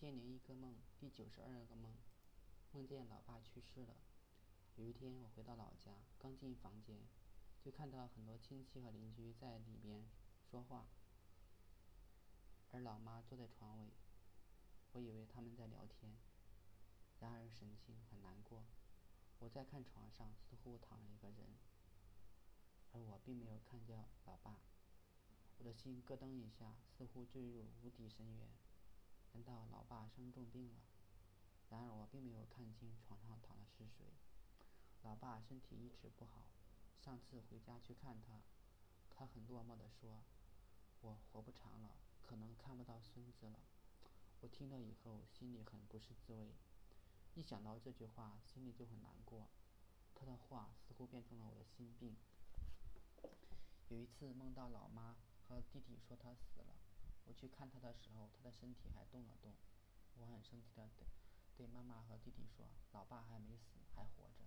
千零一个梦第九十二个梦，梦见老爸去世了。有一天，我回到老家，刚进房间，就看到很多亲戚和邻居在里面说话，而老妈坐在床尾。我以为他们在聊天，然而神情很难过。我在看床上，似乎躺了一个人，而我并没有看见老爸。我的心咯噔一下，似乎坠入无底深渊。难道老爸生重病了？然而我并没有看清床上躺的是谁。老爸身体一直不好，上次回家去看他，他很落寞地说：“我活不长了，可能看不到孙子了。”我听了以后，心里很不是滋味。一想到这句话，心里就很难过。他的话似乎变成了我的心病。有一次梦到老妈和弟弟说他死了，我去看他的时候，他的身体还动了动。我很生气的对对妈妈和弟弟说：“老爸还没死，还活着。”